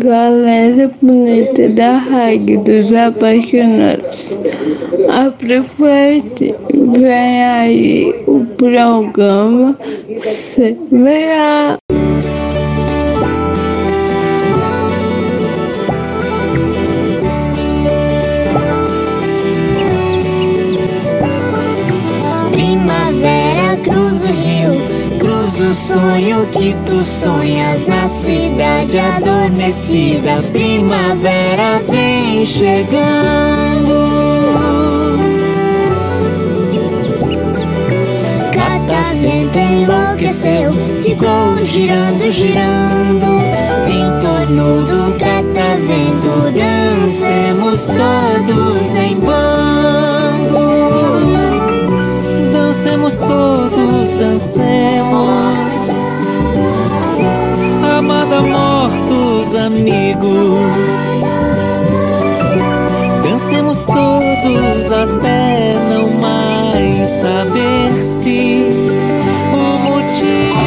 galera bonita da Rádio dos Apaixonados. Aproveite, vem aí o programa Semear. Primavera o sonho que tu sonhas na cidade adormecida. Primavera vem chegando. Catavento enlouqueceu, ficou girando, girando. Em torno do catavento dancemos todos em bando. Dancemos todos, dancemos. Amada mortos, amigos. Dancemos todos até não mais saber se o motivo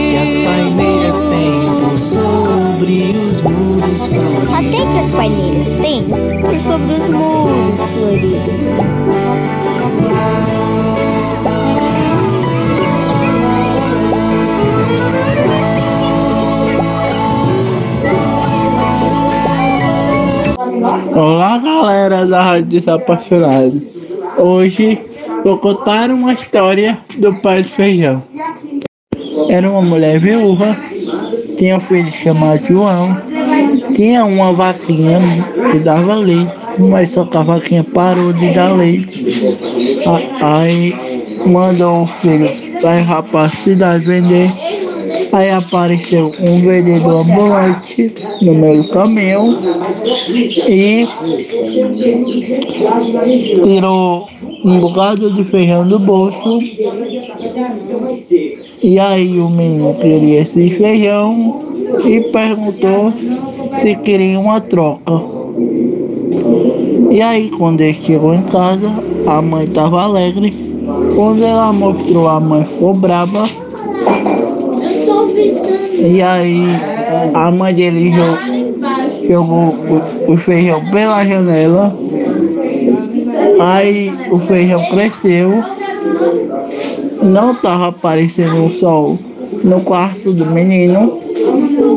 que as paineiras têm por sobre os muros floridos. Até que as paineiras têm por sobre os muros floridos. Olá galera da Rádio Desapaixonado. Hoje vou contar uma história do pai do feijão. Era uma mulher viúva, tinha um filho chamado João, tinha uma vaquinha que dava leite, mas só que a vaquinha parou de dar leite. Aí mandou o filho para a cidade vender. Aí apareceu um vendedor ambulante no meio do caminho e tirou um bocado de feijão do bolso. E aí o menino queria esse feijão e perguntou se queria uma troca. E aí quando ele chegou em casa, a mãe estava alegre. Quando ela mostrou, a mãe ficou brava. E aí a mãe dele jogou, o, o feijão pela janela. Aí o feijão cresceu. Não estava aparecendo o sol no quarto do menino.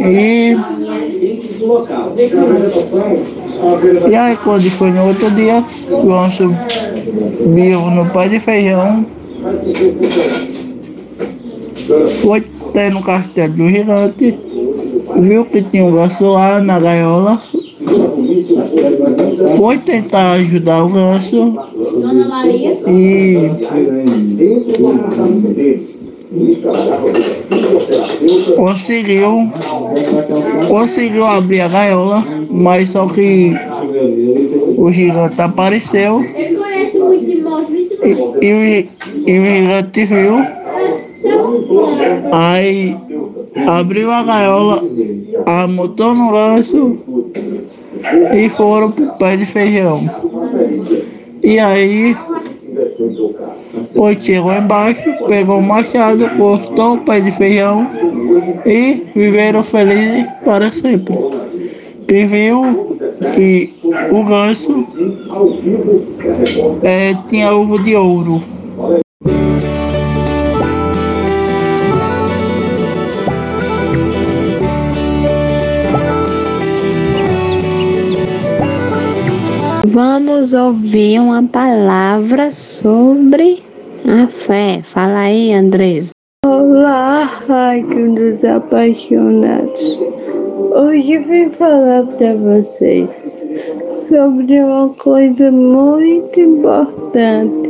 E, e aí quando foi no outro dia, João subiu no pé de feijão. Foi até no castelo do gigante. Viu que tinha um ganso lá na gaiola. Foi tentar ajudar o ganso. E conseguiu conseguiu abrir a gaiola, mas só que o gigante apareceu Ele conhece muito de vice e, e, e o gigante viu. Aí abriu a gaiola, amotou no ganso e foram pro pé de feijão. E aí foi, chegou embaixo, pegou o machado, cortou o pé de feijão e viveram felizes para sempre. Quem viu que o ganso eh, tinha ovo de ouro. Vamos ouvir uma palavra sobre a fé. Fala aí, Andresa. Olá, Rádio dos Apaixonados. Hoje vim falar para vocês sobre uma coisa muito importante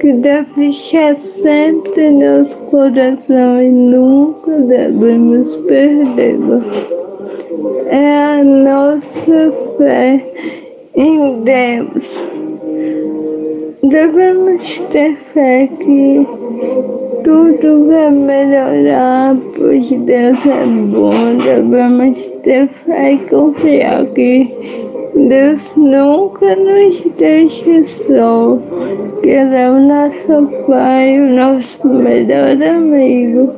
que deve estar sempre nos corações e nunca devemos perdê-la. É a nossa fé em Deus. Devemos ter fé que tudo vai melhorar, pois Deus é bom. Devemos ter fé e confiar que Deus nunca nos deixa só, que Ele é o nosso Pai, o nosso melhor amigo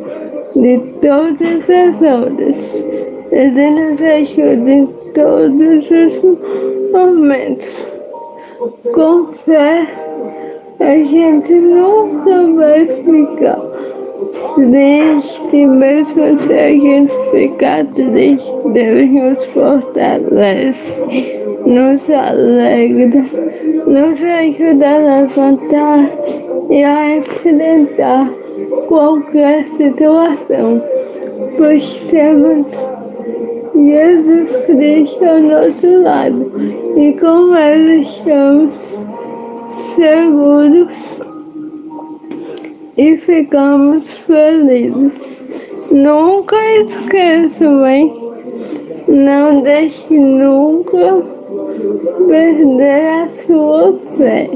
de todas as horas. Ele nos ajuda em todos os momentos. Com fé, a gente nunca vai ficar triste, mesmo se a gente ficar triste, Deus nos fortalece, nos alegra, nos ajuda a levantar e a enfrentar qualquer situação, pois temos Jesus Cristo ao nosso lado e com Ele estamos seguros e ficamos felizes. Nunca esqueçam, hein? Não deixe nunca perder a sua fé.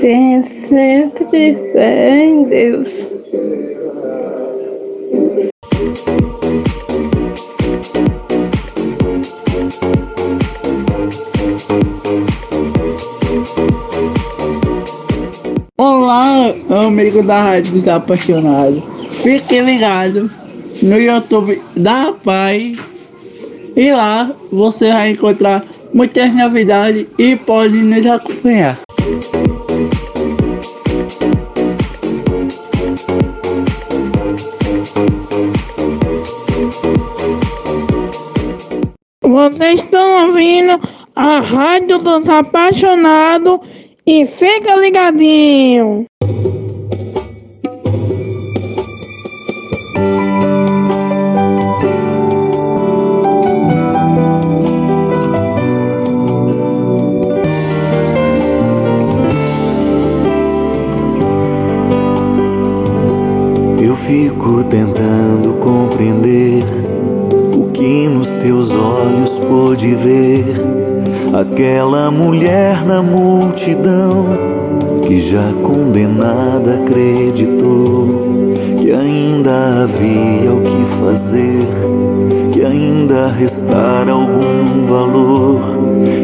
Tenha sempre fé em Deus. Amigo da Rádio Desapaixonado. Fique ligado no YouTube da Pai. E lá você vai encontrar muitas novidades e pode nos acompanhar. Vocês estão ouvindo a Rádio dos Apaixonados e fica ligadinho. Mulher na multidão que já condenada acreditou que ainda havia o que fazer, que ainda restara algum valor.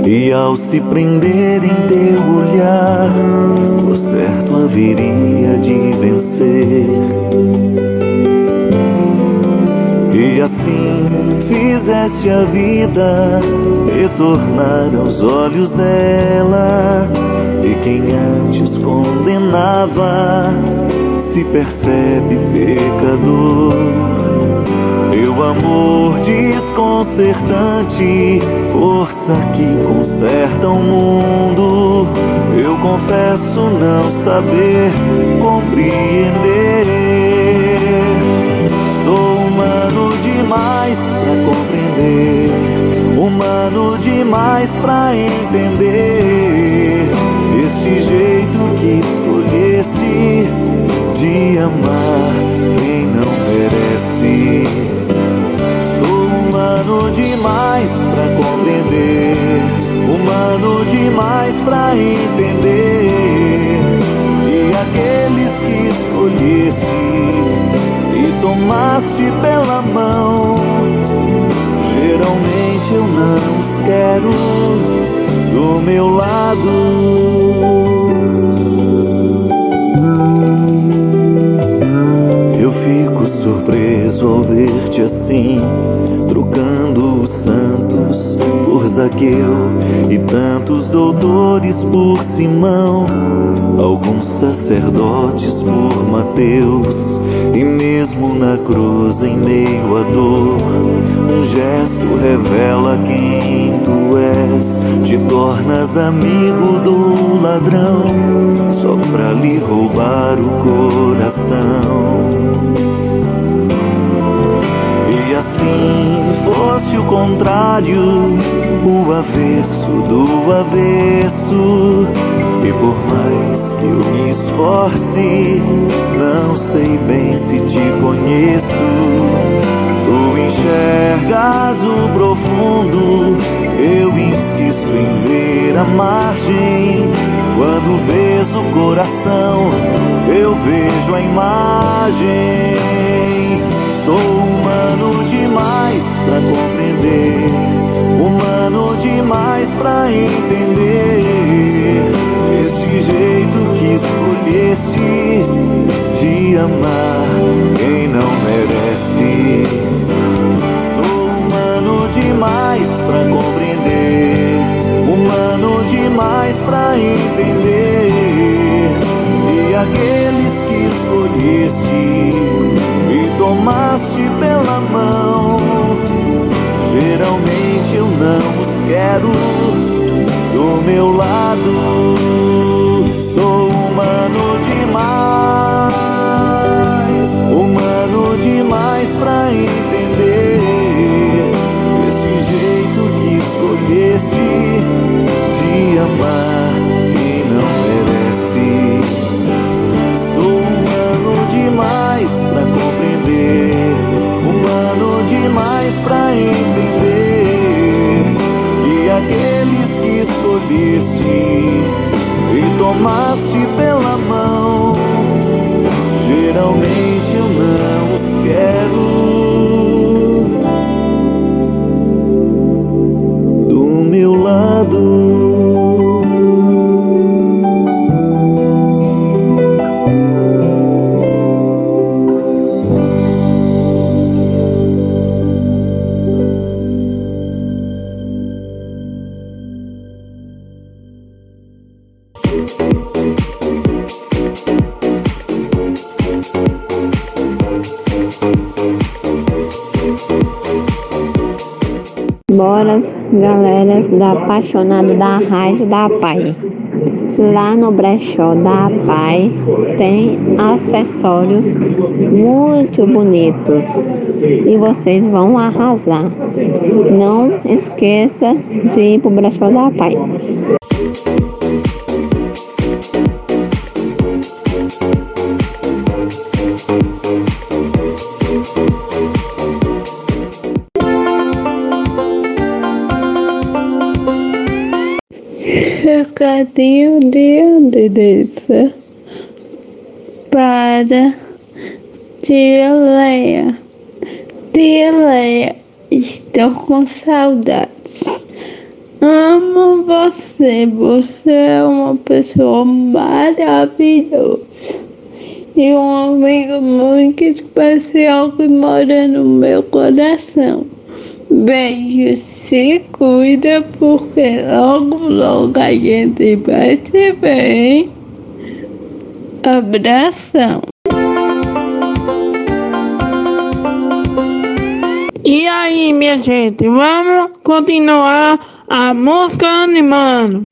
E ao se prender em teu olhar, por certo haveria de vencer. E assim fizeste a vida retornar aos olhos dela. E quem antes condenava se percebe pecador. Teu amor desconcertante, força que conserta o mundo. Eu confesso não saber compreender. Sou demais pra compreender, humano demais pra entender este jeito que escolheste de amar quem não merece. Sou humano demais pra compreender, humano demais pra entender e aqueles que escolheste e tomaste pela mão. Quero do meu lado. Eu fico surpreso ao ver-te assim, trocando os santos por Zaqueu e tantos doutores por Simão, alguns sacerdotes por Mateus, e mesmo na cruz em meio à dor, um gesto revela quem tu és, te tornas amigo do ladrão, só pra lhe roubar o coração. Assim fosse o contrário, o avesso do avesso. E por mais que eu me esforce, não sei bem se te conheço. Tu enxergas o profundo, eu insisto em ver a margem. Quando vês o coração, eu vejo a imagem. Sou humano demais pra compreender, humano demais pra entender esse jeito que escolheste de amar quem não merece. Escolheste e tomaste pela mão. Geralmente eu não os quero do meu lado. Sou humano aqueles que escolheste e tomaste pela mão. Geralmente eu não os quero Bora, galera da apaixonado da rádio da Pai. Lá no brechó da Pai tem acessórios muito bonitos e vocês vão arrasar. Não esqueça de ir pro brechó da Pai. Recadinho de Andressa para Tia Leia. Tia Leia, estou com saudades. Amo você, você é uma pessoa maravilhosa e um amigo muito especial que mora no meu coração. Beijo, se cuida, porque logo, logo a gente vai se ver. Abração. E aí, minha gente, vamos continuar a música animando.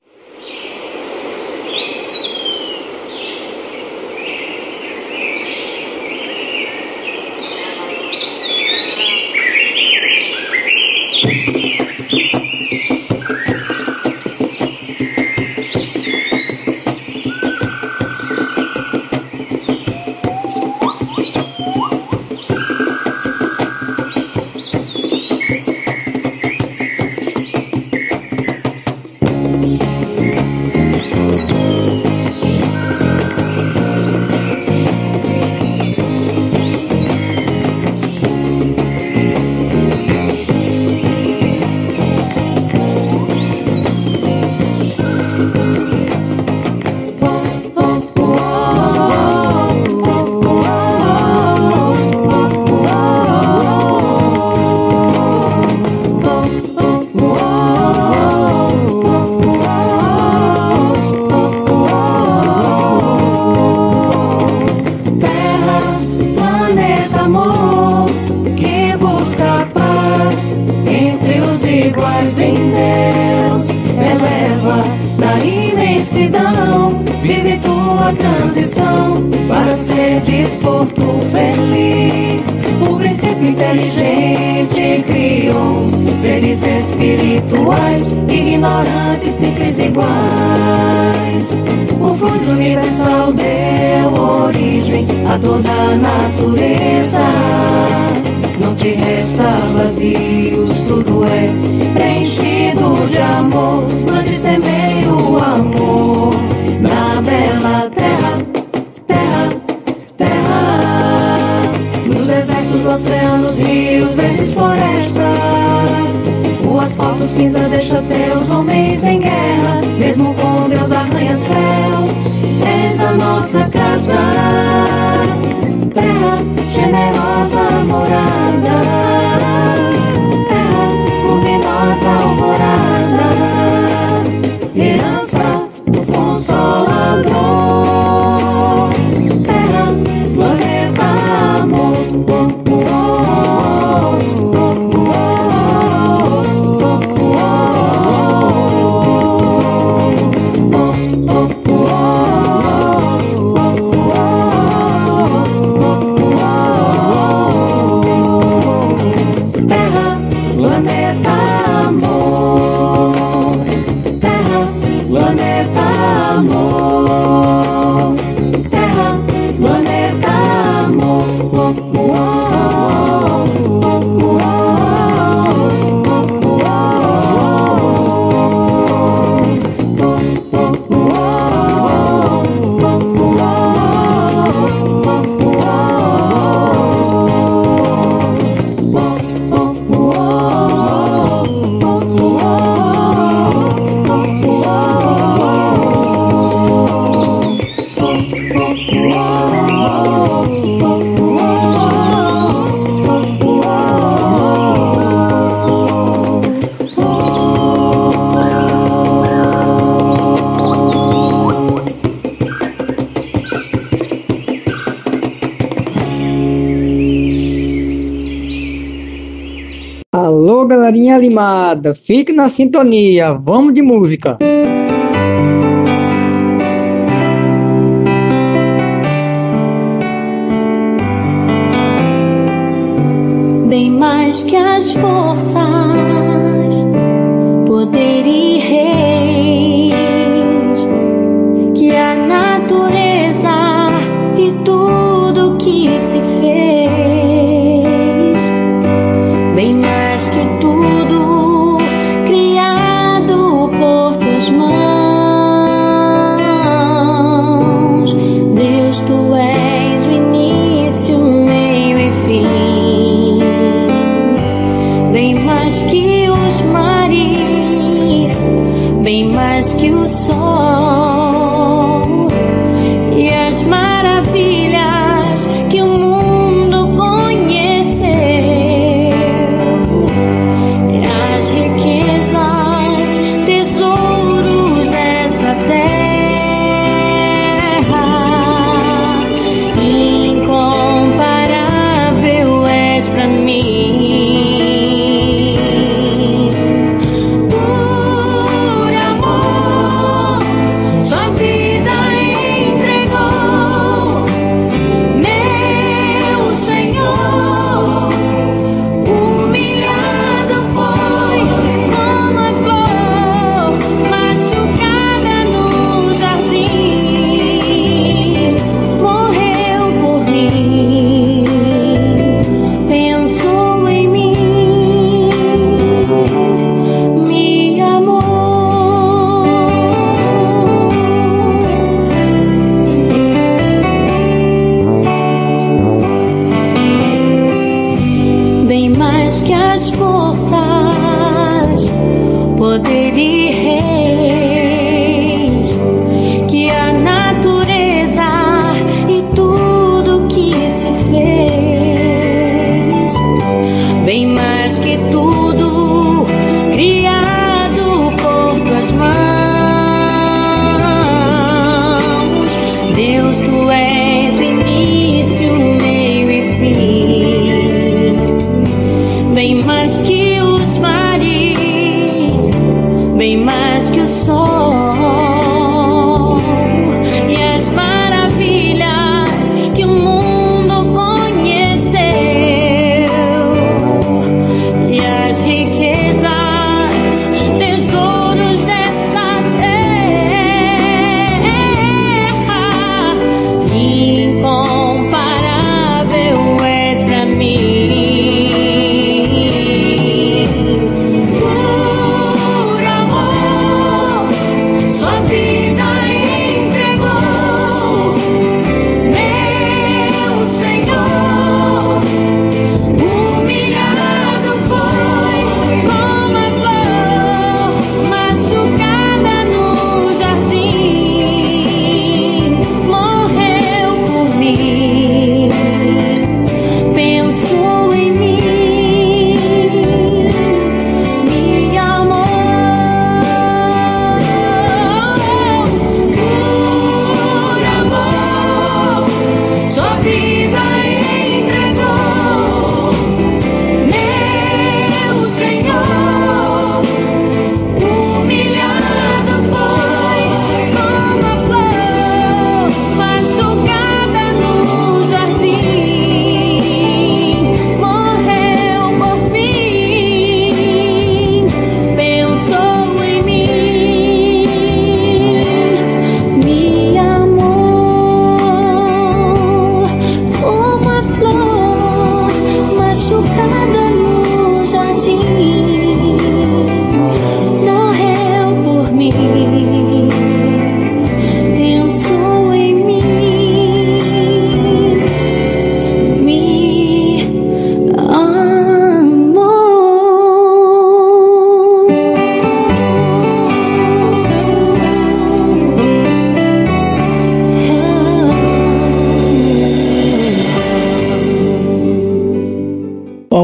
Da imensidão, vive tua transição para ser desporto feliz. O princípio inteligente criou seres espirituais, ignorantes, simples iguais. O fluido universal deu origem a toda a natureza. Te resta vazios, tudo é preenchido de amor. Plante semeia o amor na bela terra, terra, terra. Nos desertos, oceanos, rios, verdes florestas. O asfalto cinza deixa teus homens em guerra. Mesmo com Deus arranha céus, és a nossa casa. Terra, generosa morada. Terra, luminosa alvorada. Herança Linha Limada. Fique na sintonia. Vamos de música. Bem mais que as forças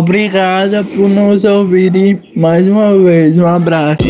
Obrigada por nos ouvirem mais uma vez. Um abraço.